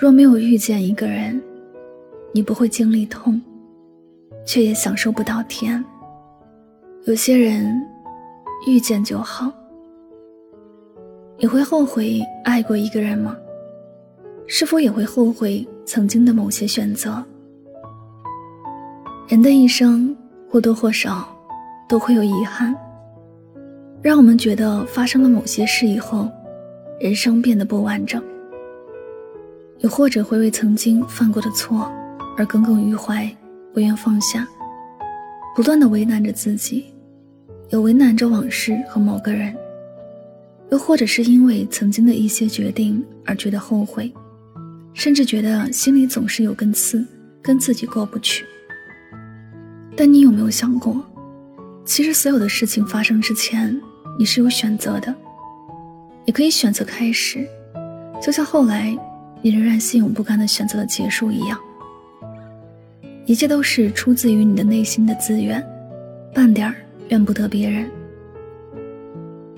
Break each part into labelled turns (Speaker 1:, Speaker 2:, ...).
Speaker 1: 若没有遇见一个人，你不会经历痛，却也享受不到甜。有些人遇见就好。你会后悔爱过一个人吗？是否也会后悔曾经的某些选择？人的一生或多或少都会有遗憾，让我们觉得发生了某些事以后，人生变得不完整。又或者会为曾经犯过的错而耿耿于怀，不愿放下，不断的为难着自己，又为难着往事和某个人。又或者是因为曾经的一些决定而觉得后悔，甚至觉得心里总是有根刺，跟自己过不去。但你有没有想过，其实所有的事情发生之前，你是有选择的，你可以选择开始，就像后来。你仍然心有不甘的选择了结束一样，一切都是出自于你的内心的自愿，半点儿怨不得别人。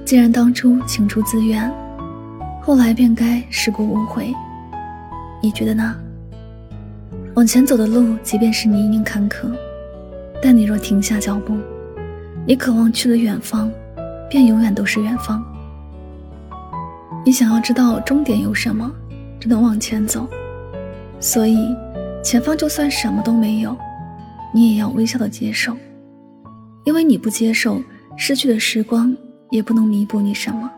Speaker 1: 既然当初情出自愿，后来便该事过无悔。你觉得呢？往前走的路，即便是泥泞坎坷，但你若停下脚步，你渴望去的远方，便永远都是远方。你想要知道终点有什么？只能往前走，所以前方就算什么都没有，你也要微笑的接受，因为你不接受失去的时光，也不能弥补你什么。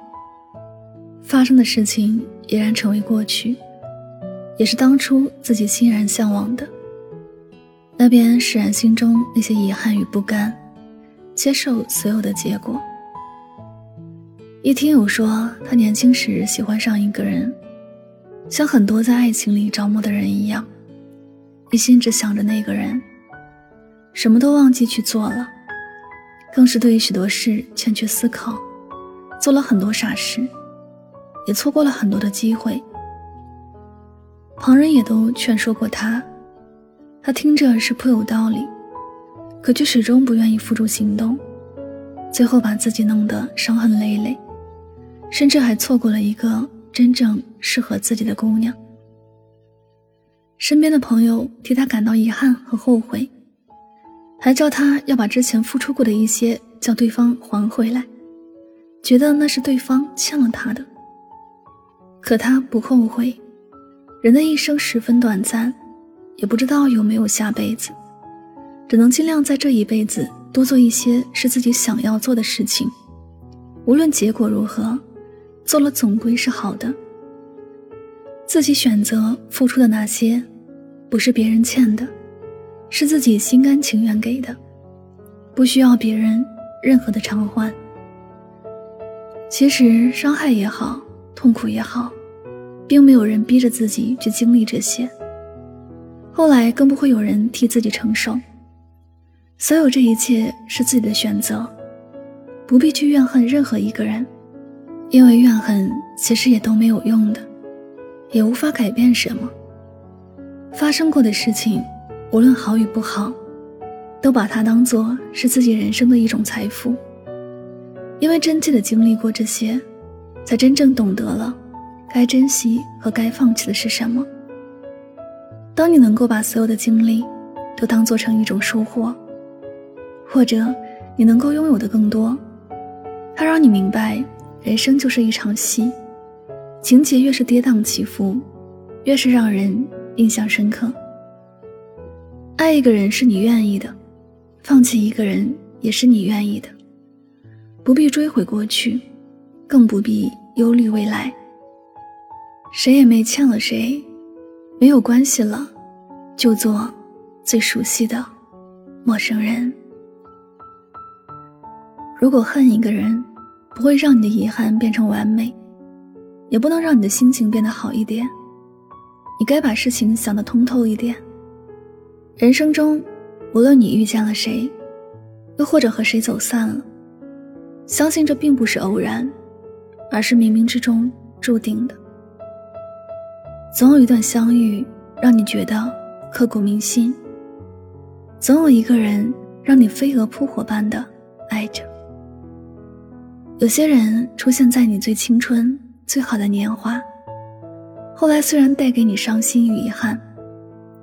Speaker 1: 发生的事情已然成为过去，也是当初自己欣然向往的。那边释然心中那些遗憾与不甘，接受所有的结果。一听友说，他年轻时喜欢上一个人。像很多在爱情里着魔的人一样，一心只想着那个人，什么都忘记去做了，更是对许多事欠缺思考，做了很多傻事，也错过了很多的机会。旁人也都劝说过他，他听着是颇有道理，可却始终不愿意付诸行动，最后把自己弄得伤痕累累，甚至还错过了一个。真正适合自己的姑娘，身边的朋友替他感到遗憾和后悔，还叫他要把之前付出过的一些叫对方还回来，觉得那是对方欠了他的。可他不后悔，人的一生十分短暂，也不知道有没有下辈子，只能尽量在这一辈子多做一些是自己想要做的事情，无论结果如何。做了总归是好的。自己选择付出的那些，不是别人欠的，是自己心甘情愿给的，不需要别人任何的偿还。其实伤害也好，痛苦也好，并没有人逼着自己去经历这些。后来更不会有人替自己承受。所有这一切是自己的选择，不必去怨恨任何一个人。因为怨恨其实也都没有用的，也无法改变什么。发生过的事情，无论好与不好，都把它当做是自己人生的一种财富。因为真切的经历过这些，才真正懂得了该珍惜和该放弃的是什么。当你能够把所有的经历都当做成一种收获，或者你能够拥有的更多，它让你明白。人生就是一场戏，情节越是跌宕起伏，越是让人印象深刻。爱一个人是你愿意的，放弃一个人也是你愿意的，不必追悔过去，更不必忧虑未来。谁也没欠了谁，没有关系了，就做最熟悉的陌生人。如果恨一个人，不会让你的遗憾变成完美，也不能让你的心情变得好一点。你该把事情想得通透一点。人生中，无论你遇见了谁，又或者和谁走散了，相信这并不是偶然，而是冥冥之中注定的。总有一段相遇让你觉得刻骨铭心，总有一个人让你飞蛾扑火般的爱着。有些人出现在你最青春、最好的年华，后来虽然带给你伤心与遗憾，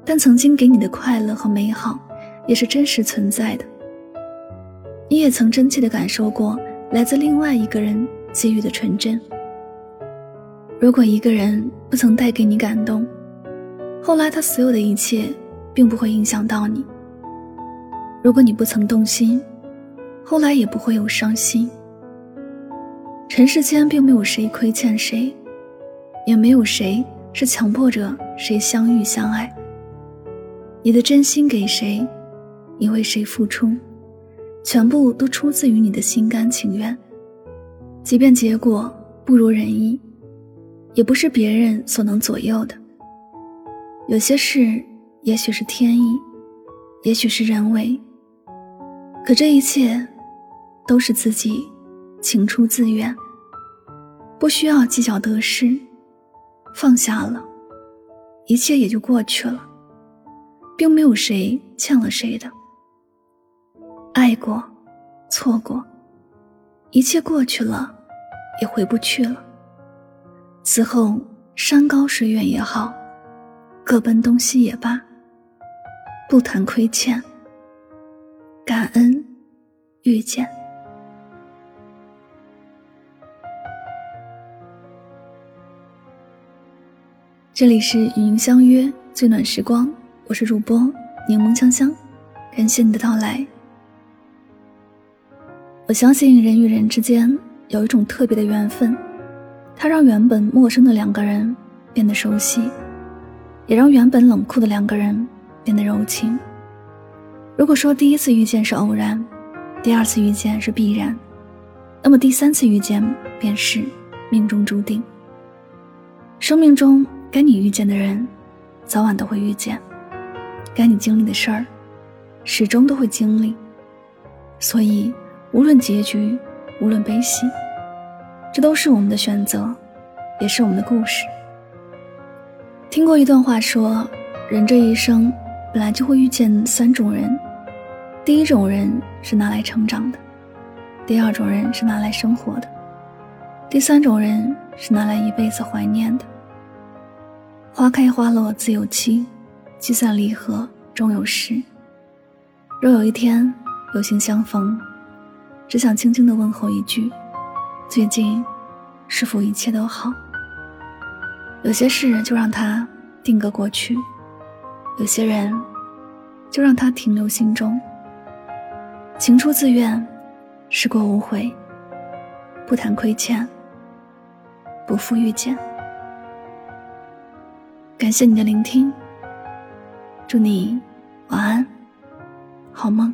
Speaker 1: 但曾经给你的快乐和美好，也是真实存在的。你也曾真切的感受过来自另外一个人给予的纯真。如果一个人不曾带给你感动，后来他所有的一切，并不会影响到你。如果你不曾动心，后来也不会有伤心。尘世间并没有谁亏欠谁，也没有谁是强迫着谁相遇相爱。你的真心给谁，你为谁付出，全部都出自于你的心甘情愿。即便结果不如人意，也不是别人所能左右的。有些事也许是天意，也许是人为，可这一切，都是自己。情出自愿，不需要计较得失，放下了，一切也就过去了，并没有谁欠了谁的。爱过，错过，一切过去了，也回不去了。此后山高水远也好，各奔东西也罢，不谈亏欠，感恩遇见。这里是与您相约最暖时光，我是主播柠檬香香，感谢你的到来。我相信人与人之间有一种特别的缘分，它让原本陌生的两个人变得熟悉，也让原本冷酷的两个人变得柔情。如果说第一次遇见是偶然，第二次遇见是必然，那么第三次遇见便是命中注定。生命中。该你遇见的人，早晚都会遇见；该你经历的事儿，始终都会经历。所以，无论结局，无论悲喜，这都是我们的选择，也是我们的故事。听过一段话说，人这一生本来就会遇见三种人：第一种人是拿来成长的；第二种人是拿来生活的；第三种人是拿来一辈子怀念的。花开花落自有期，聚散离合终有时。若有一天有幸相逢，只想轻轻的问候一句：最近是否一切都好？有些事就让它定格过去，有些人就让它停留心中。情出自愿，事过无悔，不谈亏欠，不负遇见。感谢你的聆听，祝你晚安，好梦。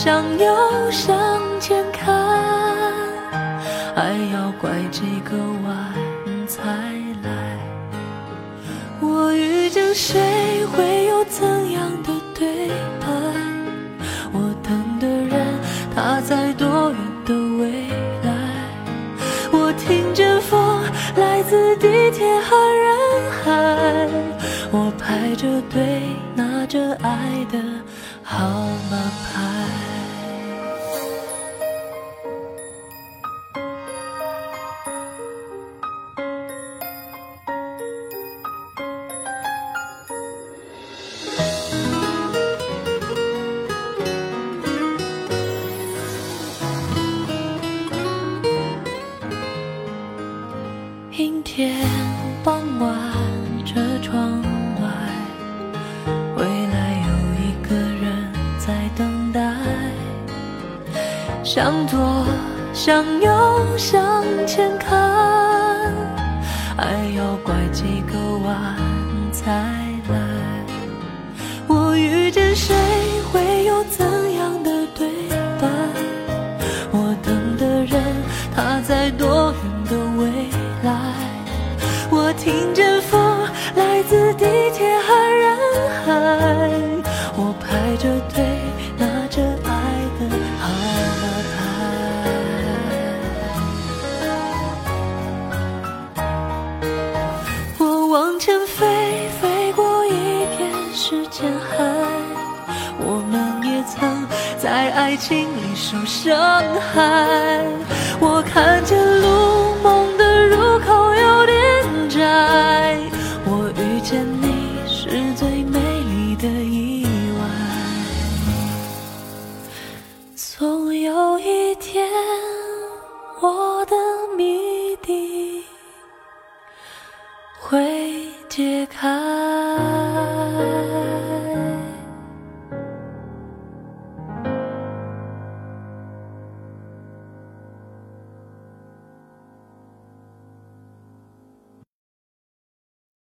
Speaker 2: 向右，向前看，还要拐几个弯才来。我遇见谁，会有怎样的对白？我等的人，他在多远的未来？我听见风来自地铁和人海，我排着队拿着爱的号码牌。阴天傍晚，车窗外，未来有一个人在等待。向左，向右，向前看，还要拐几个弯才往前飞，飞过一片时间海，我们也曾在爱情里受伤害。我看见路，梦的入口有点窄。我遇见你是最美丽的意外。总有一天，